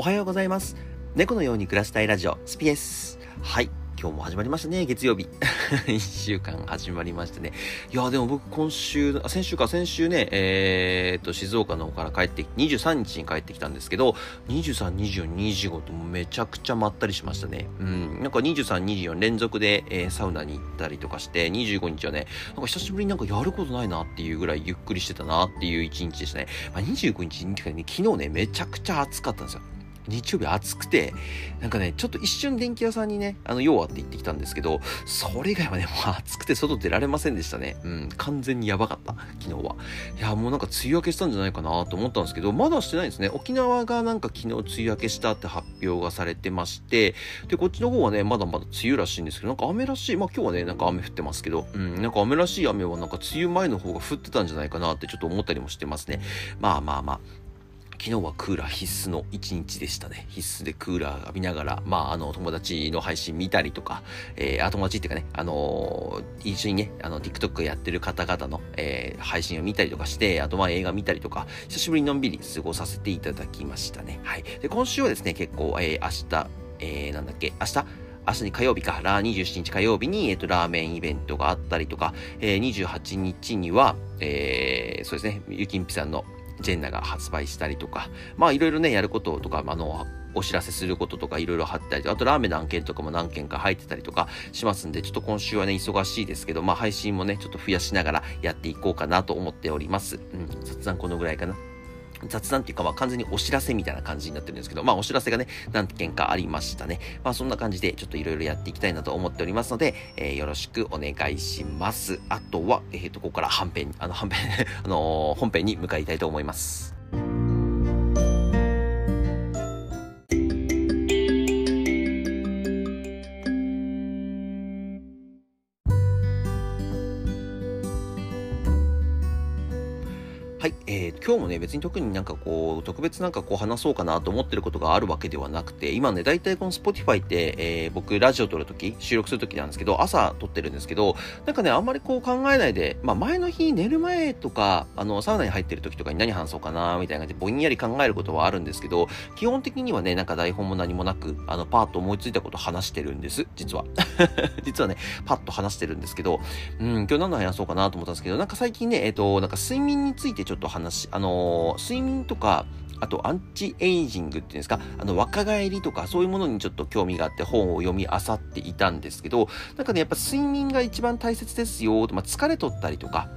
おはようございます猫のように暮らしたいラジオスピエスはい今日も始まりましたね、月曜日。一週間始まりましたね。いや、でも僕今週、あ、先週か、先週ね、えー、っと、静岡の方から帰ってき、23日に帰ってきたんですけど、23、24、25とめちゃくちゃまったりしましたね。うん、なんか23、24連続で、えー、サウナに行ったりとかして、25日はね、なんか久しぶりになんかやることないなっていうぐらいゆっくりしてたなっていう一日でしたね。まあ、25日に、ね、昨日ね、めちゃくちゃ暑かったんですよ。日曜日暑くて、なんかね、ちょっと一瞬電気屋さんにね、あの、用はって行ってきたんですけど、それ以外はね、もう暑くて外出られませんでしたね。うん、完全にやばかった、昨日は。いや、もうなんか梅雨明けしたんじゃないかなと思ったんですけど、まだしてないんですね。沖縄がなんか昨日梅雨明けしたって発表がされてまして、で、こっちの方はね、まだまだ梅雨らしいんですけど、なんか雨らしい、まあ今日はね、なんか雨降ってますけど、うん、なんか雨らしい雨はなんか梅雨前の方が降ってたんじゃないかなってちょっと思ったりもしてますね。まあまあまあ。昨日はクーラー必須の一日でしたね。必須でクーラー浴びながら、まあ、あの、友達の配信見たりとか、えー、あ、友達っていうかね、あのー、一緒にね、あの、TikTok やってる方々の、えー、配信を見たりとかして、あとまあ映画見たりとか、久しぶりにのんびり過ごさせていただきましたね。はい。で、今週はですね、結構、えー、明日、えー、なんだっけ、明日、明日に火曜日か、ラー27日火曜日に、えっ、と、ラーメンイベントがあったりとか、えー、28日には、えー、そうですね、ゆきんぴさんのジェンナが発売したりとか、まあいろいろね、やることとか、あの、お知らせすることとかいろいろ貼ったり、あとラーメンの案件とかも何件か入ってたりとかしますんで、ちょっと今週はね、忙しいですけど、まあ配信もね、ちょっと増やしながらやっていこうかなと思っております。うん、雑談このぐらいかな。雑談っていうか、まあ、完全にお知らせみたいな感じになってるんですけど、まあ、お知らせがね、何件かありましたね。まあ、そんな感じで、ちょっといろいろやっていきたいなと思っておりますので、えー、よろしくお願いします。あとは、えっ、ー、と、ここから半編、あの、半編、あのー、本編に向かいたいと思います。はい、えー、今日もね、別に特になんかこう、特別なんかこう話そうかなと思ってることがあるわけではなくて、今ね、大体この Spotify って、えー、僕ラジオ撮るとき、収録するときなんですけど、朝撮ってるんですけど、なんかね、あんまりこう考えないで、まあ前の日寝る前とか、あの、サウナに入ってる時とかに何話そうかな、みたいな感じでぼんやり考えることはあるんですけど、基本的にはね、なんか台本も何もなく、あの、パーッと思いついたこと話してるんです、実は。実はね、パッと話してるんですけど、うん、今日何の話そうかなと思ったんですけど、なんか最近ね、えっ、ー、と、なんか睡眠についてちょっと話、あのー睡眠とか、あと、アンチエイジングっていうんですか、あの、若返りとか、そういうものにちょっと興味があって本を読み漁っていたんですけど、なんかね、やっぱ睡眠が一番大切ですよ、まあ、疲れとったりとか、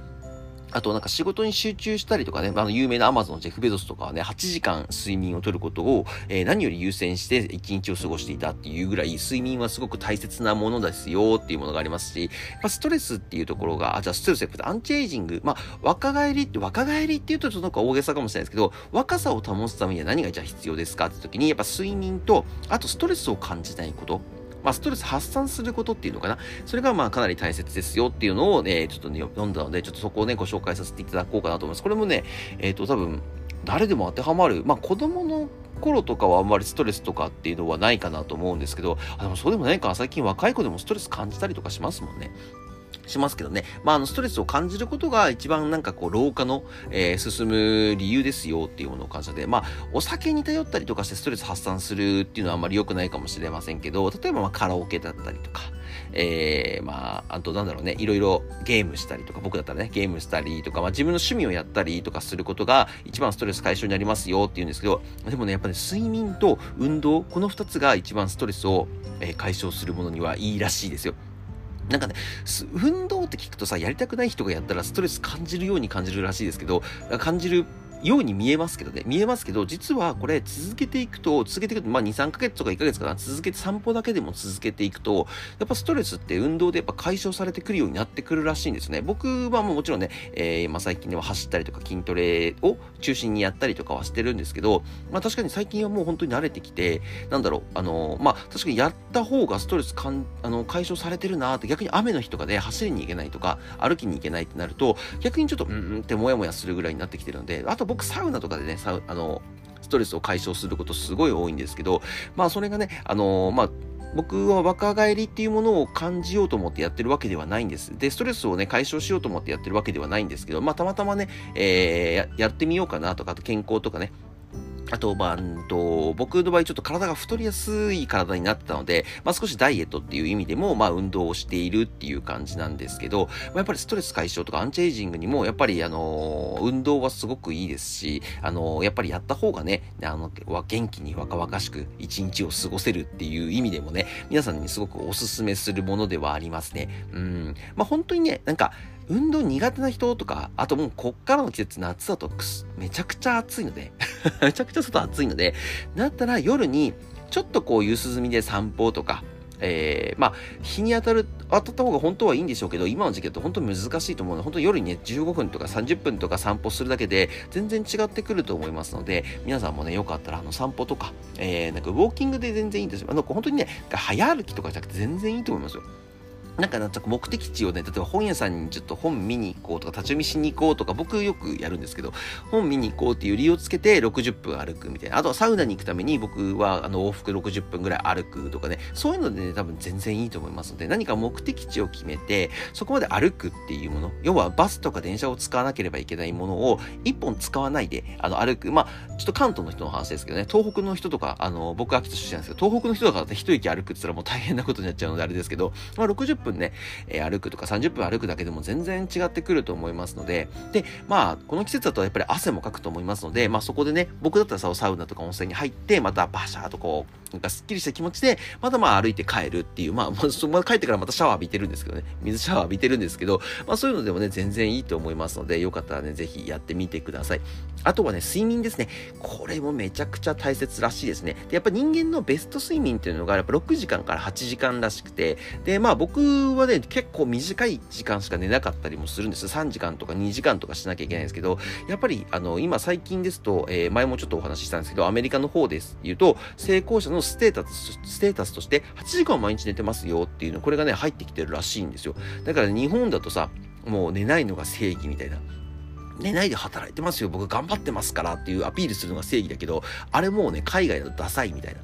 あとなんか仕事に集中したりとかね、あの有名なアマゾンのジェフ・ベゾスとかはね、8時間睡眠をとることを、えー、何より優先して1日を過ごしていたっていうぐらい、睡眠はすごく大切なものですよっていうものがありますし、まあ、ストレスっていうところが、あ、じゃあストレスやっぱアンチエイジング、まあ、若返りって、若返りっていうとちょっとなんか大げさかもしれないですけど、若さを保つためには何がじゃあ必要ですかって時に、やっぱ睡眠と、あとストレスを感じないこと。まあ、ストレス発散することっていうのかな。それがまあかなり大切ですよっていうのをね、ちょっとね、読んだので、ちょっとそこをね、ご紹介させていただこうかなと思います。これもね、えっ、ー、と、多分、誰でも当てはまる。まあ、子供の頃とかはあんまりストレスとかっていうのはないかなと思うんですけど、あでもそうでもないか最近若い子でもストレス感じたりとかしますもんね。しますけどね。まあ、あの、ストレスを感じることが一番なんかこう、老化の、えー、進む理由ですよっていうものを感じて、まあ、お酒に頼ったりとかしてストレス発散するっていうのはあんまり良くないかもしれませんけど、例えばまあ、カラオケだったりとか、えー、まあ、あとなんだろうね、いろいろゲームしたりとか、僕だったらね、ゲームしたりとか、まあ、自分の趣味をやったりとかすることが一番ストレス解消になりますよっていうんですけど、でもね、やっぱり、ね、睡眠と運動、この二つが一番ストレスを、えー、解消するものにはいいらしいですよ。なんかね、運動って聞くとさ、やりたくない人がやったらストレス感じるように感じるらしいですけど、感じるように見えますけどね、見えますけど、実はこれ続けていくと、続けていくと、まあ2、3ヶ月とか1ヶ月かな、続けて散歩だけでも続けていくと、やっぱストレスって運動でやっぱ解消されてくるようになってくるらしいんですね。僕はもうもちろんね、えー、まあ最近では走ったりとか筋トレを中心にやったりとかはしてるんですけど、まあ確かに最近はもう本当に慣れてきて、なんだろう、あのー、まあ確かにやった方がストレスかんあの解消されてるなって、逆に雨の日とかで走りに行けないとか、歩きに行けないってなると、逆にちょっと、うんうんってもやもやするぐらいになってきてるので、あと僕僕サウナとかでね、サウあの、ストレスを解消することすごい多いんですけど、まあそれがね、あのまあ、僕は若返りっていうものを感じようと思ってやってるわけではないんです。で、ストレスをね、解消しようと思ってやってるわけではないんですけど、まあ、たまたまね、えー、やってみようかなとか、あと健康とかね、あと、まあ、んと、僕の場合ちょっと体が太りやすい体になってたので、まあ少しダイエットっていう意味でも、まあ運動をしているっていう感じなんですけど、まあ、やっぱりストレス解消とかアンチエイジングにも、やっぱりあの、運動はすごくいいですし、あの、やっぱりやった方がね、あの、元気に若々しく一日を過ごせるっていう意味でもね、皆さんにすごくおすすめするものではありますね。うん。まあ本当にね、なんか、運動苦手な人とか、あともうこっからの季節夏だとくすめちゃくちゃ暑いので めちゃくちゃ外暑いので、だったら夜にちょっとこう夕涼みで散歩とか、えー、まあ、日に当たる、当たった方が本当はいいんでしょうけど、今の時期だと本当難しいと思うので、本当夜にね、15分とか30分とか散歩するだけで、全然違ってくると思いますので、皆さんもね、よかったら、あの、散歩とか、えー、なんかウォーキングで全然いいんですよ。あの、本当にね、早歩きとかじゃなくて全然いいと思いますよ。なんか、なんか目的地をね、例えば本屋さんにちょっと本見に行こうとか、立ち読みしに行こうとか、僕よくやるんですけど、本見に行こうっていう理由をつけて60分歩くみたいな。あとはサウナに行くために僕はあの往復60分ぐらい歩くとかね、そういうのでね、多分全然いいと思いますので、何か目的地を決めて、そこまで歩くっていうもの、要はバスとか電車を使わなければいけないものを一本使わないで、あの歩く。まあ、ちょっと関東の人の話ですけどね、東北の人とか、あの、僕秋田出身なんですけど、東北の人とかだって一息歩くって言ったらもう大変なことになっちゃうのであれですけど、まあ60分ね、えー歩くとか30分歩くだけでも全然違ってくると思いますので、で、まあ、この季節だとやっぱり汗もかくと思いますので、まあそこでね、僕だったらさ、サウナとか温泉に入って、またバシャーとこう、なんかすっきりした気持ちで、またまあ歩いて帰るっていう、まあ、もう帰ってからまたシャワー浴びてるんですけどね、水シャワー浴びてるんですけど、まあそういうのでもね、全然いいと思いますので、よかったらね、ぜひやってみてください。あとはね、睡眠ですね。これもめちゃくちゃ大切らしいですね。で、やっぱ人間のベスト睡眠っていうのが、やっぱ6時間から8時間らしくて、で、まあ僕はね、結構短い時間しか寝なかったりもするんです。3時間とか2時間とかしなきゃいけないんですけど、やっぱり、あの、今最近ですと、えー、前もちょっとお話ししたんですけど、アメリカの方です言うと、成功者のステータス、ステータスとして8時間毎日寝てますよっていうの、これがね、入ってきてるらしいんですよ。だから日本だとさ、もう寝ないのが正義みたいな。寝ないで働いてますよ。僕頑張ってますからっていうアピールするのが正義だけど、あれもうね、海外だとダサいみたいな。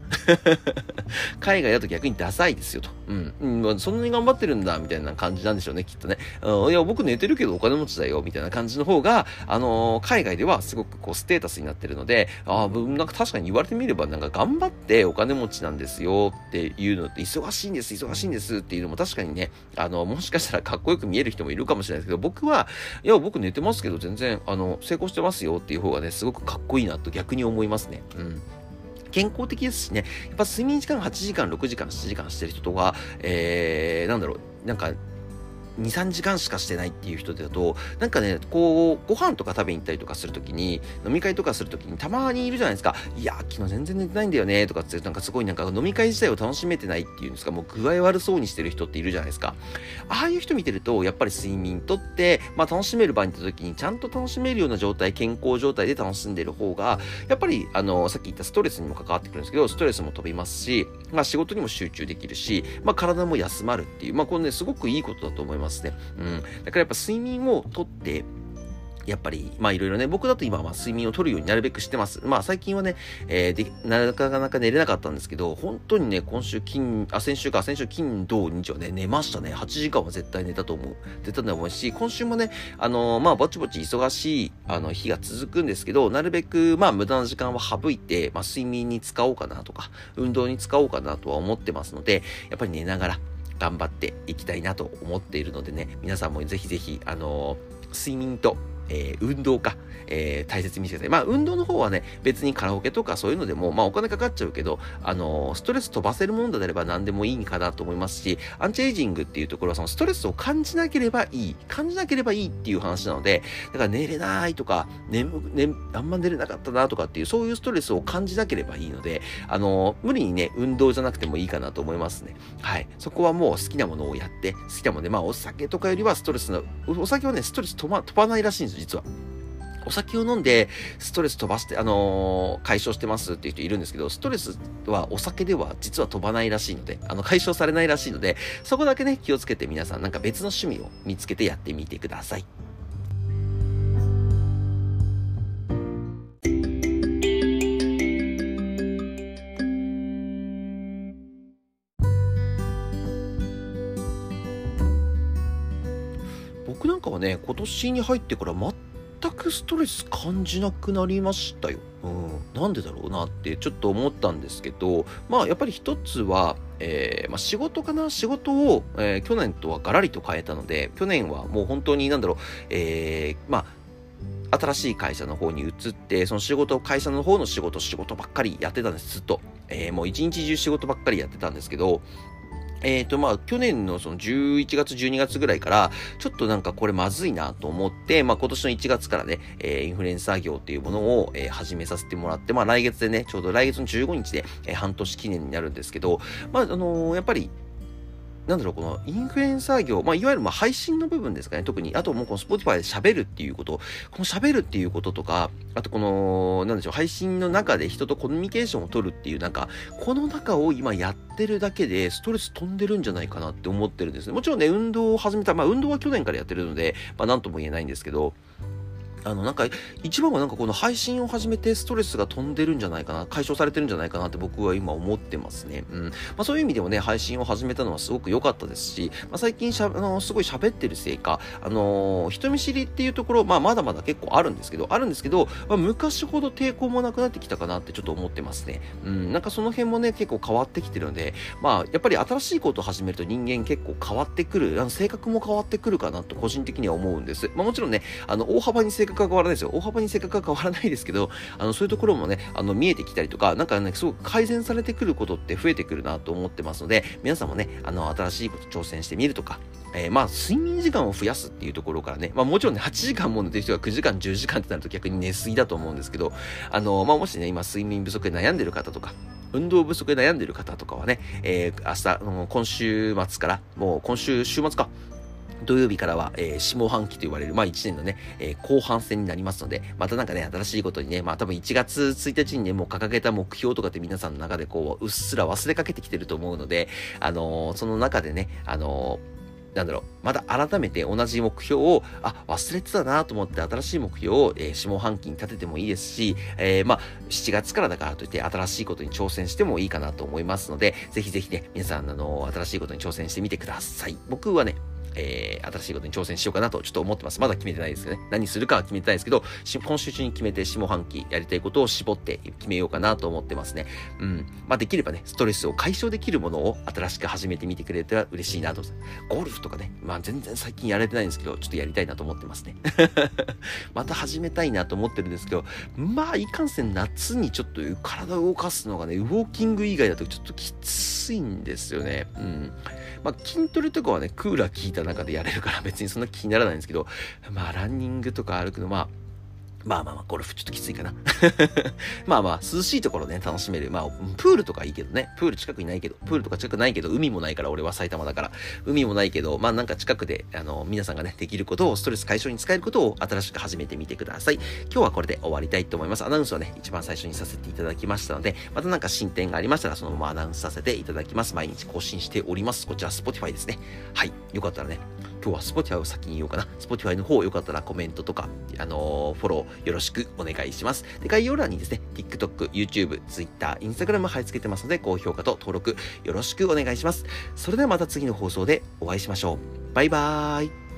海外だと逆にダサいですよと。うん。うん、そんなに頑張ってるんだ、みたいな感じなんでしょうね、きっとね。うん、いや、僕寝てるけどお金持ちだよ、みたいな感じの方が、あのー、海外ではすごくこう、ステータスになってるので、ああ、なんか確かに言われてみれば、なんか頑張ってお金持ちなんですよっていうのって、忙しいんです、忙しいんですっていうのも確かにね、あの、もしかしたらかっこよく見える人もいるかもしれないですけど、僕は、いや、僕寝てますけど、全然、然あの、成功してますよっていう方がね、すごくかっこいいなと逆に思いますね。うん。健康的ですしね、やっぱ睡眠時間8時間、6時間、7時間してる人とか、えー、なんだろう、なんか2、3時間しかしてないっていう人だと、なんかね、こう、ご飯とか食べに行ったりとかするときに、飲み会とかするときにたまにいるじゃないですか。いや、昨日全然寝てないんだよね、とかって、なんかすごいなんか飲み会自体を楽しめてないっていうんですか、もう具合悪そうにしてる人っているじゃないですか。ああいう人見てると、やっぱり睡眠とって、まあ楽しめる場に行った時に、ちゃんと楽しめるような状態、健康状態で楽しんでる方が、やっぱり、あの、さっき言ったストレスにも関わってくるんですけど、ストレスも飛びますし、まあ仕事にも集中できるし、まあ体も休まるっていう、まあこれね、すごくいいことだと思いますますね。うん。だからやっぱ睡眠をとって、やっぱり、まあいろいろね、僕だと今は睡眠をとるようになるべくしてます。まあ最近はね、えー、で、なかなか寝れなかったんですけど、本当にね、今週金、あ、先週か、先週金、土、日はね、寝ましたね。8時間は絶対寝たと思う。絶対寝たと思うし、今週もね、あのー、まあぼちぼち忙しい、あの、日が続くんですけど、なるべく、まあ無駄な時間は省いて、まあ睡眠に使おうかなとか、運動に使おうかなとは思ってますので、やっぱり寝ながら、頑張っていきたいなと思っているのでね、皆さんもぜひぜひ、あのー、睡眠とえー、運動か、えー、大切にしてください。まあ、運動の方はね、別にカラオケとかそういうのでも、まあ、お金かかっちゃうけど、あのー、ストレス飛ばせるものであれば何でもいいかなと思いますし、アンチエイジングっていうところは、そのストレスを感じなければいい、感じなければいいっていう話なので、だから寝れないとか、眠、ね、あんま寝れなかったなとかっていう、そういうストレスを感じなければいいので、あのー、無理にね、運動じゃなくてもいいかなと思いますね。はい。そこはもう好きなものをやって、好きなもので、まあ、お酒とかよりはストレスの、お酒はね、ストレス飛ば飛ばないらしいんですよ、実は。お酒を飲んでストレス飛ばして、あのー、解消してますっていう人いるんですけど、ストレスはお酒では実は飛ばないらしいので、あの、解消されないらしいので、そこだけね、気をつけて皆さんなんか別の趣味を見つけてやってみてください。僕なんかはね、今年に入ってから全くストレス感じなくなりましたよ。うん、なんでだろうなってちょっと思ったんですけど、まあやっぱり一つは、えー、まあ、仕事かな？仕事を、えー、去年とはガラリと変えたので、去年はもう本当になんだろう、えー、まあ、新しい会社の方に移って、その仕事、会社の方の仕事、仕事ばっかりやってたんです、ずっと。えー、もう一日中仕事ばっかりやってたんですけど、えっ、ー、と、まあ、去年のその11月、12月ぐらいから、ちょっとなんかこれまずいなと思って、まあ、今年の1月からね、えー、インフルエンサー業っていうものを、えー、始めさせてもらって、まあ、来月でね、ちょうど来月の15日で、えー、半年記念になるんですけど、まあ、あのー、やっぱり、なんだろう、このインフルエンサー業、まあ、いわゆるまあ配信の部分ですかね、特に。あともうこの Spotify で喋るっていうこと、この喋るっていうこととか、あとこの、なんでしょう、配信の中で人とコミュニケーションを取るっていう、なんか、この中を今やってるだけでストレス飛んでるんじゃないかなって思ってるんですね。もちろんね、運動を始めた、まあ運動は去年からやってるので、まあなんとも言えないんですけど、あの、なんか、一番はなんかこの配信を始めてストレスが飛んでるんじゃないかな、解消されてるんじゃないかなって僕は今思ってますね。うん。まあそういう意味でもね、配信を始めたのはすごく良かったですし、まあ最近しゃ、あの、すごい喋ってるせいか、あのー、人見知りっていうところ、まあまだまだ結構あるんですけど、あるんですけど、まあ昔ほど抵抗もなくなってきたかなってちょっと思ってますね。うん。なんかその辺もね、結構変わってきてるので、まあやっぱり新しいことを始めると人間結構変わってくる、あの性格も変わってくるかなと個人的には思うんです。まあもちろんね、あの、大幅に性格が変わらないですよ。大幅に性格が変わらないですけど、あの、そういうところもね、あの、見えてきたりとか、なんかね、すごく改善されてくることって増えてくるなと思ってますので、皆さんもね、あの、新しいこと挑戦してみるとか、えー、まあ、睡眠時間を増やすっていうところからね、まあもちろんね、8時間も寝てる人が9時間、10時間ってなると逆に寝すぎだと思うんですけど、あの、まあもしね、今睡眠不足で悩んでる方とか、運動不足で悩んでる方とかはね、えー、明日、今週末から、もう今週週末か、土曜日からは、えー、下半期と言われる、まあ1年のね、えー、後半戦になりますので、またなんかね、新しいことにね、まあ多分1月1日にね、もう掲げた目標とかって皆さんの中でこう、うっすら忘れかけてきてると思うので、あのー、その中でね、あのなんだろう、また改めて同じ目標を、あ、忘れてたなと思って新しい目標を、えー、下半期に立ててもいいですし、えー、まあ、7月からだからといって新しいことに挑戦してもいいかなと思いますので、ぜひぜひね、皆さん、あの、新しいことに挑戦してみてください。僕はね、えー、新しいことに挑戦しようかなとちょっと思ってます。まだ決めてないですけどね。何するかは決めてないですけど、今週中に決めて下半期やりたいことを絞って決めようかなと思ってますね。うん。まあ、できればね、ストレスを解消できるものを新しく始めてみてくれたら嬉しいなと。ゴルフとかね、まあ全然最近やれてないんですけど、ちょっとやりたいなと思ってますね。また始めたいなと思ってるんですけど、まあ、いかんせん夏にちょっと体を動かすのがね、ウォーキング以外だとちょっときついんですよね。うん。まあ、筋トレとかはね、クーラー効いた中でやれるから別にそんな気にならないんですけど、まあ、ランニングとか歩くの、まあ、まあまあまあ、ゴルフちょっときついかな。まあまあ、涼しいところね、楽しめる。まあ、プールとかいいけどね。プール近くにないけど、プールとか近くないけど、海もないから、俺は埼玉だから。海もないけど、まあなんか近くで、あの、皆さんがね、できることを、ストレス解消に使えることを新しく始めてみてください。今日はこれで終わりたいと思います。アナウンスはね、一番最初にさせていただきましたので、またなんか進展がありましたら、そのままアナウンスさせていただきます。毎日更新しております。こちら、Spotify ですね。はい。よかったらね、今日は Spotify を先に言おうかな。Spotify の方よかったらコメントとか、あのー、フォローよろしくお願いします。で、概要欄にですね、TikTok、YouTube、Twitter、Instagram 貼り付けてますので、高評価と登録よろしくお願いします。それではまた次の放送でお会いしましょう。バイバーイ。